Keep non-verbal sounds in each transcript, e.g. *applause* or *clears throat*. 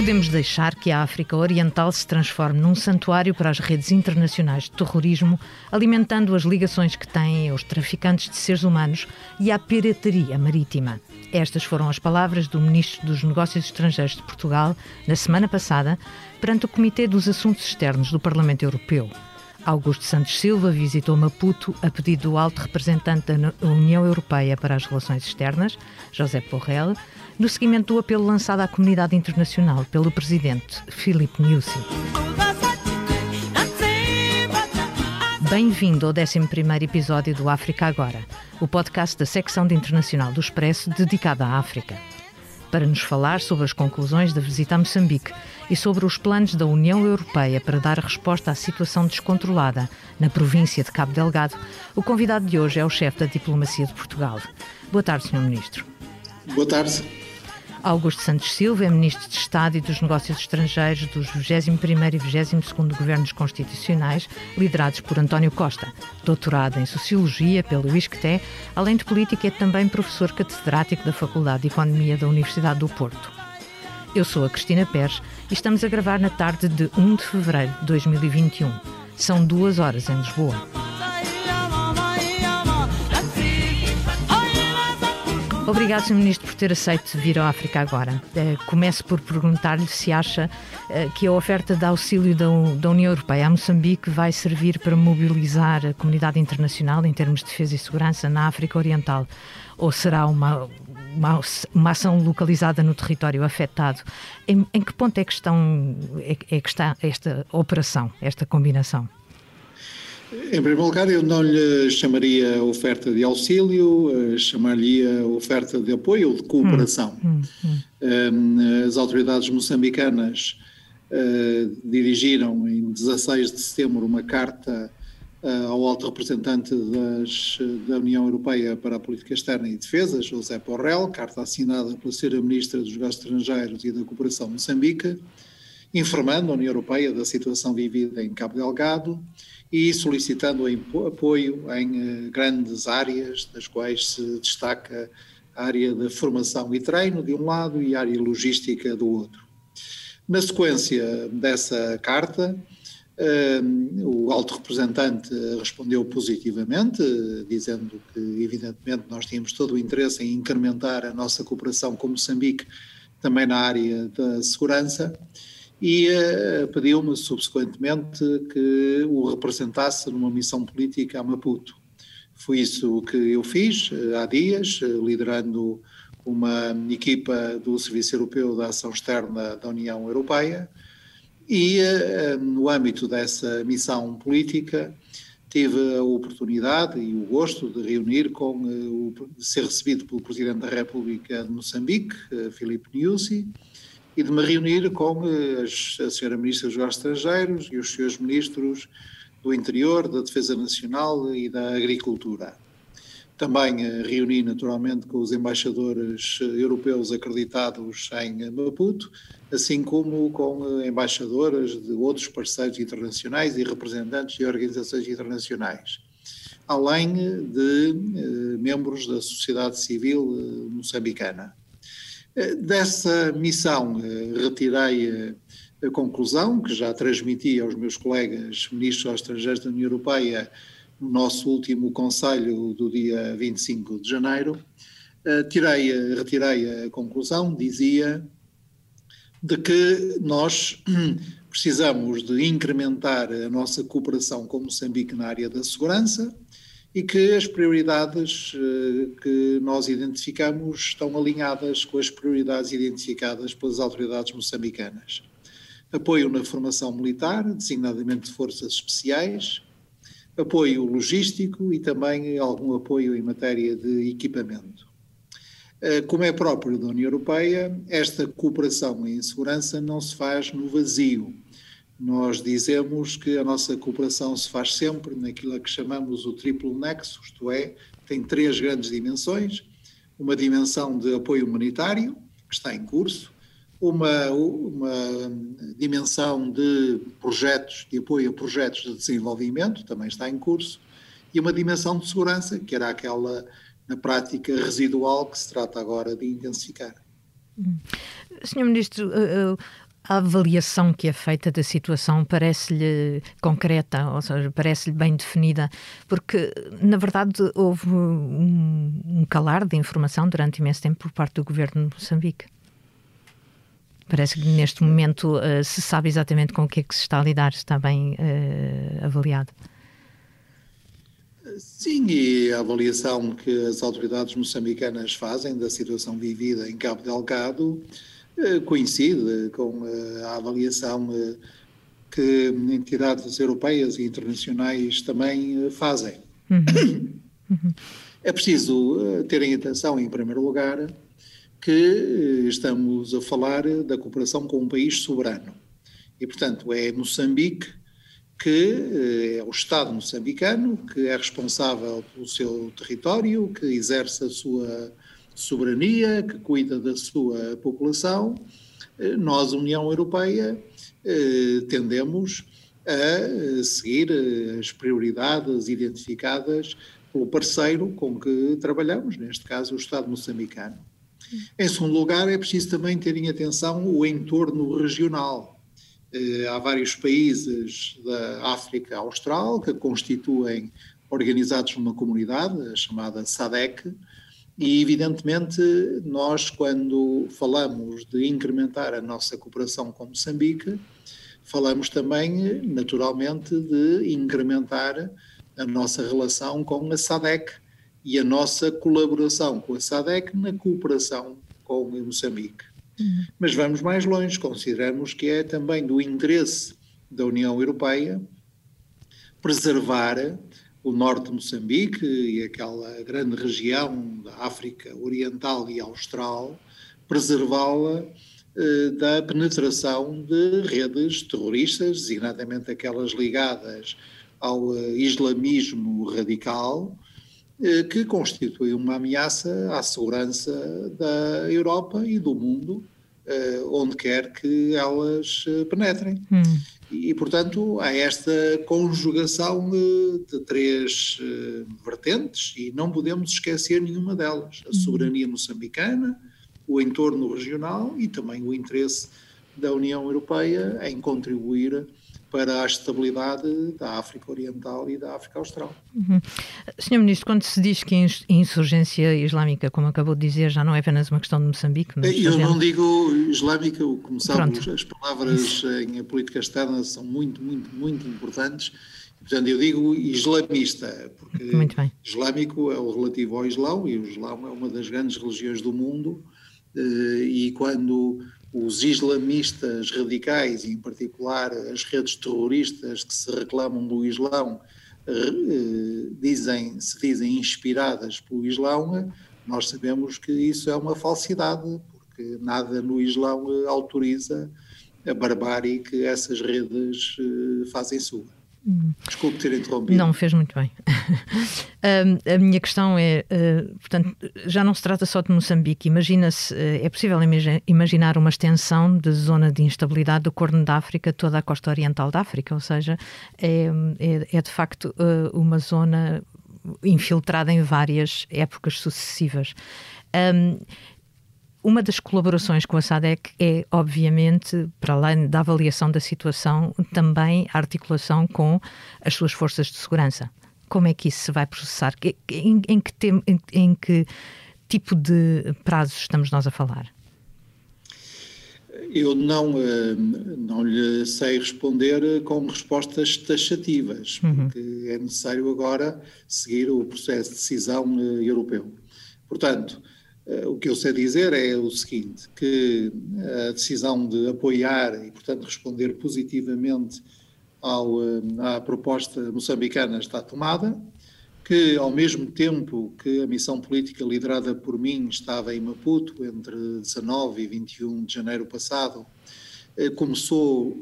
podemos deixar que a África Oriental se transforme num santuário para as redes internacionais de terrorismo, alimentando as ligações que têm aos traficantes de seres humanos e à pirataria marítima. Estas foram as palavras do Ministro dos Negócios Estrangeiros de Portugal na semana passada, perante o Comitê dos Assuntos Externos do Parlamento Europeu. Augusto Santos Silva visitou Maputo a pedido do alto representante da União Europeia para as Relações Externas, José Borrell, no seguimento do apelo lançado à comunidade internacional pelo presidente Filipe Nyusi. Bem-vindo ao 11 episódio do África Agora, o podcast da secção de internacional do Expresso dedicada à África. Para nos falar sobre as conclusões da visita a Moçambique e sobre os planos da União Europeia para dar resposta à situação descontrolada na província de Cabo Delgado, o convidado de hoje é o chefe da diplomacia de Portugal. Boa tarde, Sr. Ministro. Boa tarde. Augusto Santos Silva é Ministro de Estado e dos Negócios Estrangeiros dos 21º e 22º Governos Constitucionais, liderados por António Costa. Doutorado em Sociologia pelo ISCTE, além de política é também professor catedrático da Faculdade de Economia da Universidade do Porto. Eu sou a Cristina Pérez e estamos a gravar na tarde de 1 de fevereiro de 2021. São duas horas em Lisboa. Obrigado, Sr. Ministro, por ter aceito vir à África agora. Eh, começo por perguntar-lhe se acha eh, que a oferta de auxílio da União Europeia a Moçambique vai servir para mobilizar a comunidade internacional em termos de defesa e segurança na África Oriental ou será uma, uma, uma ação localizada no território afetado? Em, em que ponto é que, estão, é, é que está esta operação, esta combinação? Em primeiro lugar, eu não lhe chamaria oferta de auxílio, eh, chamaria oferta de apoio ou de cooperação. Hum, hum, hum. As autoridades moçambicanas uh, dirigiram em 16 de setembro uma carta uh, ao alto representante das, da União Europeia para a Política Externa e Defesa, José Borrell, carta assinada pela Sra. Ministra dos Negócios Estrangeiros e da Cooperação Moçambique, informando a União Europeia da situação vivida em Cabo Delgado e solicitando apoio em eh, grandes áreas, das quais se destaca a área da formação e treino de um lado e a área logística do outro. Na sequência dessa carta, eh, o alto representante respondeu positivamente, dizendo que, evidentemente, nós tínhamos todo o interesse em incrementar a nossa cooperação com Moçambique também na área da segurança e uh, pediu-me subsequentemente que o representasse numa missão política a Maputo. Foi isso que eu fiz uh, há dias, uh, liderando uma equipa do Serviço Europeu da Ação Externa da União Europeia e no âmbito dessa missão política tive a oportunidade e o gosto de reunir com, o, ser recebido pelo Presidente da República de Moçambique, Filipe Nyusi, e de me reunir com eh, as, a senhora Ministra dos Negócios Estrangeiros e os senhores Ministros do Interior, da Defesa Nacional e da Agricultura. Também eh, reuni naturalmente com os embaixadores eh, europeus acreditados em Maputo, assim como com embaixadoras de outros parceiros internacionais e representantes de organizações internacionais, além de membros da sociedade civil moçambicana. Eh, dessa missão eh, retirei eh, a conclusão, que já transmiti aos meus colegas ministros estrangeiros da União Europeia no nosso último Conselho do dia 25 de janeiro. Tirei, retirei a conclusão, dizia, de que nós *clears throat* precisamos de incrementar a nossa cooperação com Moçambique na área da segurança, e que as prioridades uh, que nós identificamos estão alinhadas com as prioridades identificadas pelas autoridades moçambicanas. Apoio na formação militar, designadamente de forças especiais, apoio logístico e também algum apoio em matéria de equipamento. Uh, como é próprio da União Europeia, esta cooperação em segurança não se faz no vazio nós dizemos que a nossa cooperação se faz sempre naquilo que chamamos o triplo nexo, isto é, tem três grandes dimensões: uma dimensão de apoio humanitário, que está em curso, uma, uma dimensão de projetos, de apoio a projetos de desenvolvimento, também está em curso, e uma dimensão de segurança, que era aquela, na prática, residual, que se trata agora de intensificar. Hum. Senhor Ministro, uh, uh a avaliação que é feita da situação parece-lhe concreta, ou seja, parece-lhe bem definida, porque, na verdade, houve um, um calar de informação durante imenso tempo por parte do governo de Moçambique. Parece que neste momento uh, se sabe exatamente com o que é que se está a lidar, está bem uh, avaliado. Sim, e a avaliação que as autoridades moçambicanas fazem da situação vivida em Cabo Delgado coincide com a avaliação que entidades europeias e internacionais também fazem. Uhum. Uhum. *coughs* É preciso ter em atenção, em primeiro lugar, que eh, estamos a falar da cooperação com um país soberano. E, portanto, é Moçambique que eh, é o Estado moçambicano que é responsável pelo seu território, que exerce a sua soberania, que cuida da sua população. Eh, nós, União Europeia, tendemos a seguir as prioridades identificadas pelo parceiro com que trabalhamos, neste caso o Estado moçambicano. Em segundo lugar, é preciso também ter em atenção o entorno regional. Eh, há vários países da África Austral que constituem, organizados numa comunidade, chamada SADEC, e evidentemente nós, quando falamos de incrementar a nossa cooperação com Moçambique, falamos também, naturalmente, de incrementar a nossa relação com a SADEC, e a nossa colaboração com a SADEC na cooperação com Moçambique. Uhum. Mas vamos mais longe, consideramos que é também do interesse da União Europeia preservar o norte de Moçambique e aquela grande região da África Oriental e Austral, preservá-la eh, da penetração de redes terroristas, designadamente aquelas ligadas ao eh, islamismo radical, eh, que constitui uma ameaça à segurança da Europa e do mundo, onde quer que elas eh, penetrem. Hum. E, portanto, há esta conjugação de três vertentes e não podemos esquecer nenhuma delas: a hum. soberania moçambicana, o entorno regional e também o interesse da União Europeia em contribuir para a estabilidade da África Oriental e da África Austral. Uhum. Senhor Ministro, quando se diz que a insurgência islâmica, como acabou de dizer, já não é apenas uma questão de Moçambique... Eu não digo islâmica, como sabe, as palavras em política externa são muito, muito, muito importantes. Portanto, eu digo islamista, porque islâmico é o relativo ao Islão, e o Islão é uma das grandes religiões do mundo, eh, e quando os islamistas radicais, e em particular as redes terroristas que se reclamam do Islão, eh, dizem, se dizem inspiradas pelo Islão, nós sabemos que isso é uma falsidade, porque nada no Islão autoriza a barbárie que essas redes eh, fazem sua. Desculpe ter interrompido. Não, fez muito bem. *laughs* a minha questão é, uh, portanto, já não se trata só de Moçambique. Imagina-se, uh, é possível imaginar uma extensão de zona de instabilidade do Corno da África, toda a costa oriental da África, ou seja, é, é, é de facto uh, uma zona infiltrada em várias épocas sucessivas. Um, uma das colaborações com a SADEC é, obviamente, para além da avaliação da situação, também a articulação com as suas forças de segurança. Como é que isso se vai processar? Em, em, que, tem, em, em que tipo de prazos estamos nós a falar? Eu não, eh, não lhe sei responder com respostas taxativas, uhum. porque é necessário agora seguir o processo de decisão eh, europeu. Portanto, o que eu sei dizer é o seguinte, que a decisão de apoiar e, portanto, responder positivamente ao, eh, à proposta moçambicana está tomada, que ao mesmo tempo que a missão política liderada por mim estava em Maputo, entre 19 e 21 de janeiro passado, eh, começou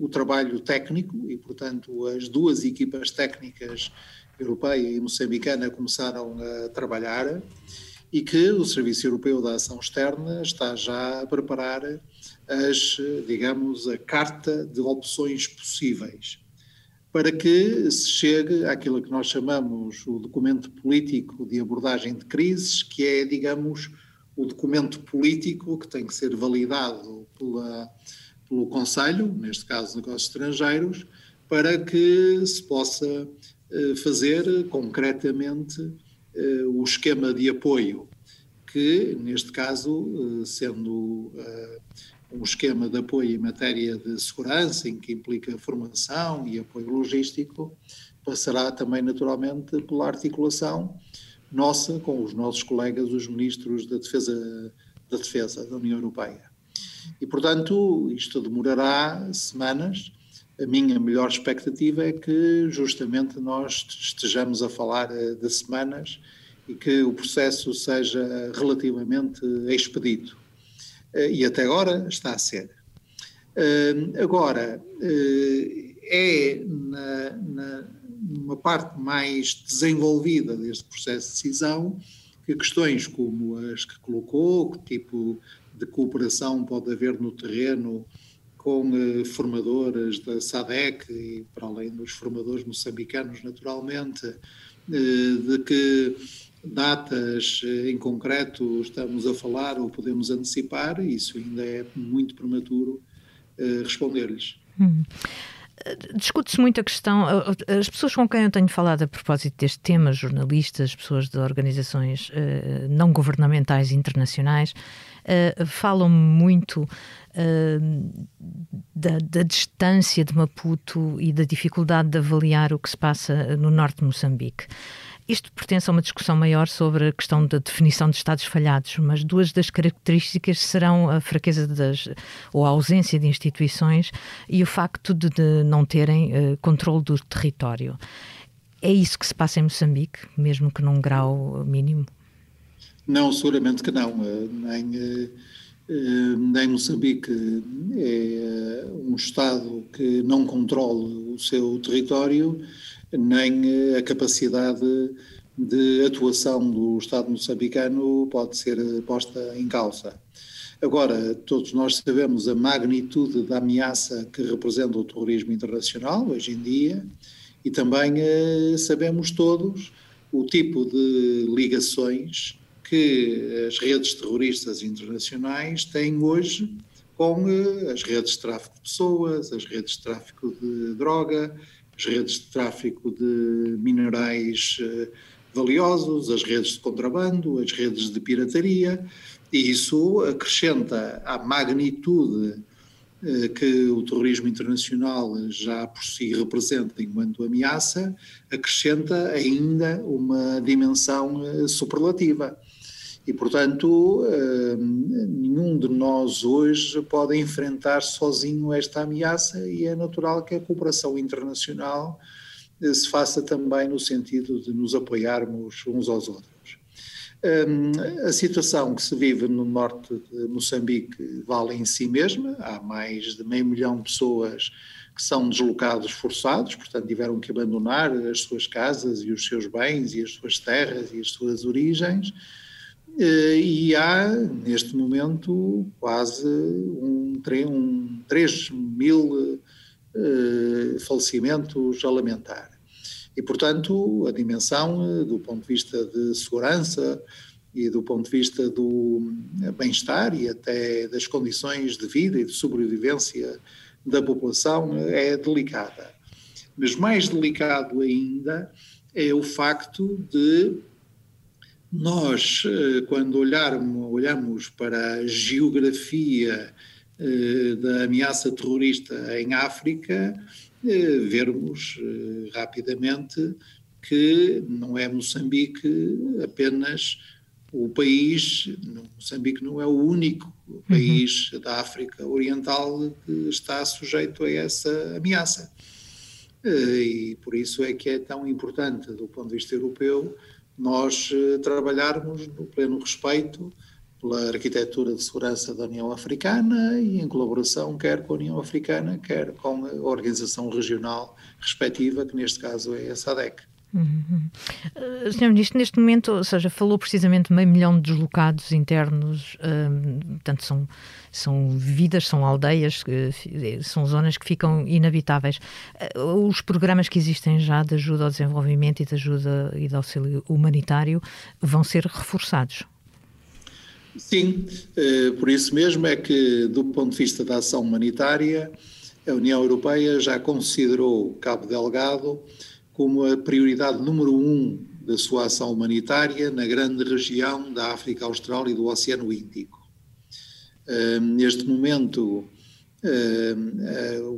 o trabalho técnico e, portanto, as duas equipas técnicas, europeia e moçambicana, começaram a trabalhar e que o Serviço Europeu da Ação Externa está já a preparar as, digamos, a carta de opções possíveis para que se chegue àquilo que nós chamamos o documento político de abordagem de crises, que é, digamos, o documento político que tem que ser validado pela, pelo Conselho, neste caso Negócios Estrangeiros, para que se possa fazer concretamente o esquema de apoio, que neste caso, sendo um esquema de apoio em matéria de segurança, em que implica formação e apoio logístico, passará também naturalmente pela articulação nossa com os nossos colegas, os ministros da Defesa da, Defesa da União Europeia. E, portanto, isto demorará semanas. A minha melhor expectativa é que justamente nós estejamos a falar eh, de semanas e que o processo seja relativamente expedito. Eh, e até agora está a ser. Eh, agora, é na, na numa parte mais desenvolvida deste processo de decisão, que questões como as que colocou, que tipo de cooperação pode haver no terreno com eh, formadoras da SADEC e para além dos formadores moçambicanos, naturalmente, eh, de que datas eh, em concreto estamos a falar ou podemos antecipar, isso ainda é muito prematuro responder-lhes. Hum. Discute-se muito a questão, as pessoas com quem eu tenho falado a propósito deste tema, jornalistas, pessoas de organizações não governamentais internacionais, uh, falam muito uh, da, da, distância de Maputo e da dificuldade de avaliar o que se passa no norte de Moçambique. Isto pertence a uma discussão maior sobre a questão da definição de Estados falhados, mas duas das características serão a fraqueza das, ou a ausência de instituições e o facto de, de não terem uh, controle do território. É isso que se passa em Moçambique, mesmo que num grau mínimo? Não, seguramente que não. Eh, nem, eh, nem Moçambique é um Estado que não controla o seu território nem eh, a capacidade de atuação do Estado moçambicano pode ser eh, posta em causa. Agora, todos nós sabemos a magnitude da ameaça que representa o terrorismo internacional hoje em dia e também eh, sabemos todos o tipo de ligações que as redes terroristas internacionais têm hoje com as redes de tráfico de pessoas, as redes de tráfico de droga, as redes de tráfico de minerais eh, valiosos, as redes de contrabando, as redes de pirataria, e isso acrescenta à magnitude eh, que o terrorismo internacional já por si representa enquanto ameaça, acrescenta ainda uma dimensão eh, superlativa. E, portanto, nenhum de nós hoje pode enfrentar sozinho esta ameaça e é natural que a cooperação internacional eh, se faça também no sentido de nos apoiarmos uns aos outros. A situação que se vive no norte de Moçambique vale em si mesma, há mais de meio milhão de pessoas que são deslocados forçados, portanto tiveram que abandonar as suas casas e os seus bens e as suas terras e as suas origens, e há, neste momento, quase um, um 3 mil uh, falecimentos a lamentar. E, portanto, a dimensão uh, do ponto de vista de segurança e do ponto de vista do bem-estar e até das condições de vida e de sobrevivência da população é delicada. Mas mais delicado ainda é o facto de nós, eh, quando olharmos, olhamos para a geografia eh, da ameaça terrorista em África, eh, vermos rapidamente que não é Moçambique apenas o país, Moçambique não é o único uhum. país uhum. da África Oriental que está sujeito a essa ameaça. E por isso é que é tão importante, do ponto de vista europeu, nós eh, trabalharmos no pleno respeito pela arquitetura de segurança da União Africana e em colaboração quer com a União Africana, quer com a organização regional respectiva, que neste caso é a SADEC. Uhum. Uh, Sr. Ministro, neste momento, ou seja, falou precisamente meio milhão de deslocados internos, um, portanto, são, são vidas, são aldeias, são zonas que ficam inabitáveis. Uh, os programas que existem já de ajuda ao desenvolvimento e de ajuda e de auxílio humanitário vão ser reforçados? Sim, por isso mesmo é que, do ponto de vista da ação humanitária, a União Europeia já considerou Cabo Delgado como a prioridade número um da sua ação humanitária na grande região da África Austral e do Oceano Índico. Neste momento,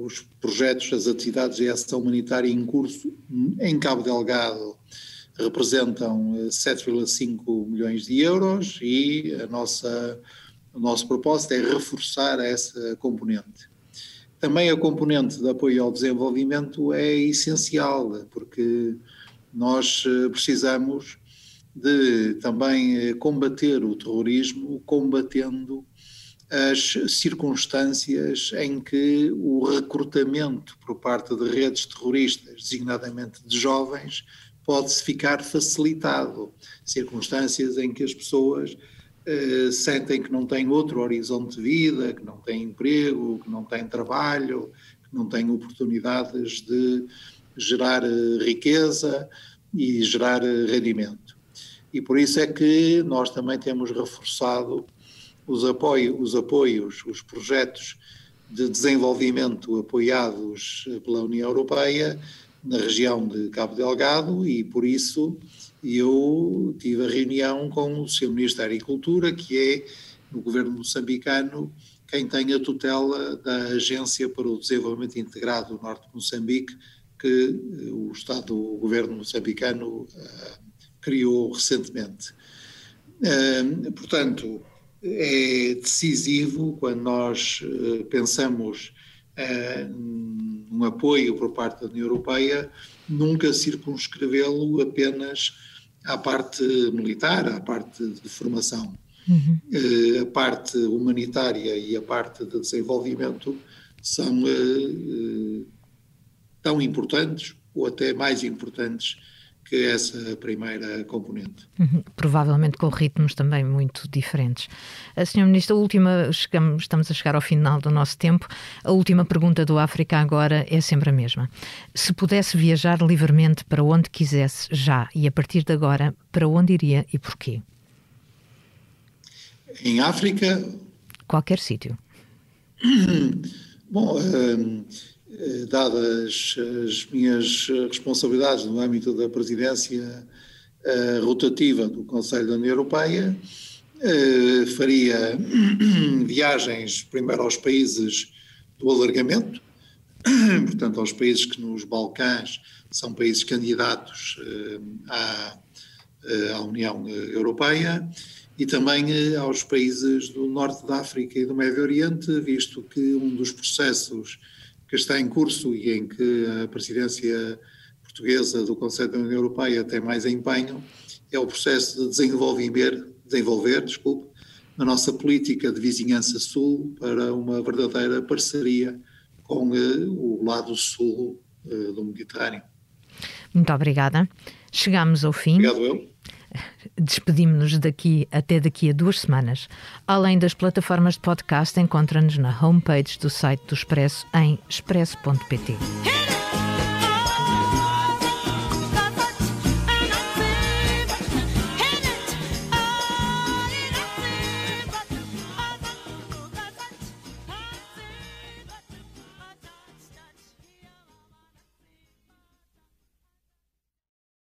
os projetos, as atividades de ação humanitária em curso em Cabo Delgado representam 7,5 milhões de euros e a nossa, o nosso propósito é reforçar essa componente. Também a componente de apoio ao desenvolvimento é essencial, porque nós eh, precisamos de também eh, combater o terrorismo, combatendo as circunstâncias em que o recrutamento por parte de redes terroristas, designadamente de jovens, pode-se ficar facilitado. Circunstâncias em que as pessoas eh, sentem que não têm outro horizonte de vida, que não têm emprego, que não têm trabalho, que não têm oportunidades de gerar eh, riqueza e gerar eh, rendimento. E por isso é que nós também temos reforçado os, apoio, os apoios, os projetos de desenvolvimento apoiados pela União Europeia na região de Cabo Delgado e por isso eu tive a reunião com o seu Ministro da Agricultura, que é, no governo moçambicano, quem tem a tutela da Agência para o Desenvolvimento Integrado do Norte de Moçambique, que eh, o Estado, o governo moçambicano uh, criou recentemente. Portanto, é decisivo quando nós uh, pensamos num apoio por parte da União Europeia, nunca circunscrevê-lo apenas à parte militar, à parte de formação. Uhum. Uh, a parte humanitária e a parte de desenvolvimento são uh, tão importantes ou até mais importantes que essa primeira componente. Uhum, provavelmente com ritmos também muito diferentes. A Sr. Ministra, a última, chegamos, estamos a chegar ao final do nosso tempo. A última pergunta do África agora é sempre a mesma. Se pudesse viajar livremente para onde quisesse já e a partir de agora, para onde iria e porquê? Em África? Qualquer sítio. *clears throat* Bom, eh, dadas as minhas responsabilidades no âmbito da presidência uh, rotativa do Conselho da União Europeia, uh, faria *clears throat* viagens primeiro aos países do alargamento, *clears throat* portanto aos países que nos Balcãs são países candidatos à, à União Europeia, e também aos países do norte da África e do Médio Oriente, visto que um dos processos que está em curso e em que a presidência portuguesa do Conselho da União Europeia tem mais empenho, é o processo de desenvolver, desenvolver desculpe, a nossa política de vizinhança sul para uma verdadeira parceria com uh, o lado sul uh, do Mediterrâneo. Muito obrigada. Chegamos ao fim. Obrigado eu. Despedimos-nos daqui até daqui a duas semanas. Além das plataformas de podcast, encontra-nos na homepage do site do Expresso em expresso.pt.